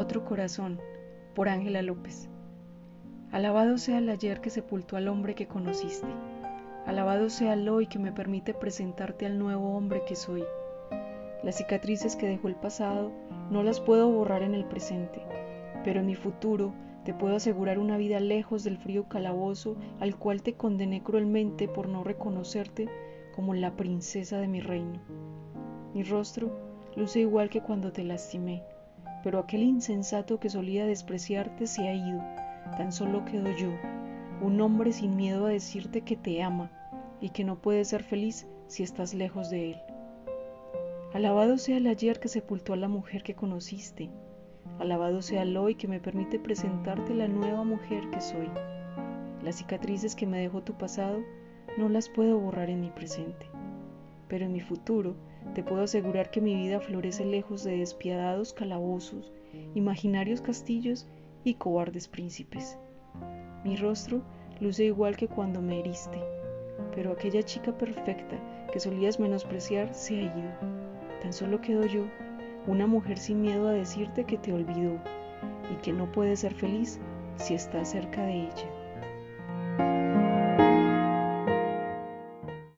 Otro corazón, por Ángela López. Alabado sea el ayer que sepultó al hombre que conociste. Alabado sea el hoy que me permite presentarte al nuevo hombre que soy. Las cicatrices que dejó el pasado no las puedo borrar en el presente, pero en mi futuro te puedo asegurar una vida lejos del frío calabozo al cual te condené cruelmente por no reconocerte como la princesa de mi reino. Mi rostro luce igual que cuando te lastimé pero aquel insensato que solía despreciarte se ha ido, tan solo quedo yo, un hombre sin miedo a decirte que te ama y que no puedes ser feliz si estás lejos de él. Alabado sea el ayer que sepultó a la mujer que conociste, alabado sea el hoy que me permite presentarte la nueva mujer que soy. Las cicatrices que me dejó tu pasado no las puedo borrar en mi presente, pero en mi futuro te puedo asegurar que mi vida florece lejos de despiadados calabozos, imaginarios castillos y cobardes príncipes. Mi rostro luce igual que cuando me heriste, pero aquella chica perfecta que solías menospreciar se ha ido. Tan solo quedo yo, una mujer sin miedo a decirte que te olvidó y que no puedes ser feliz si estás cerca de ella.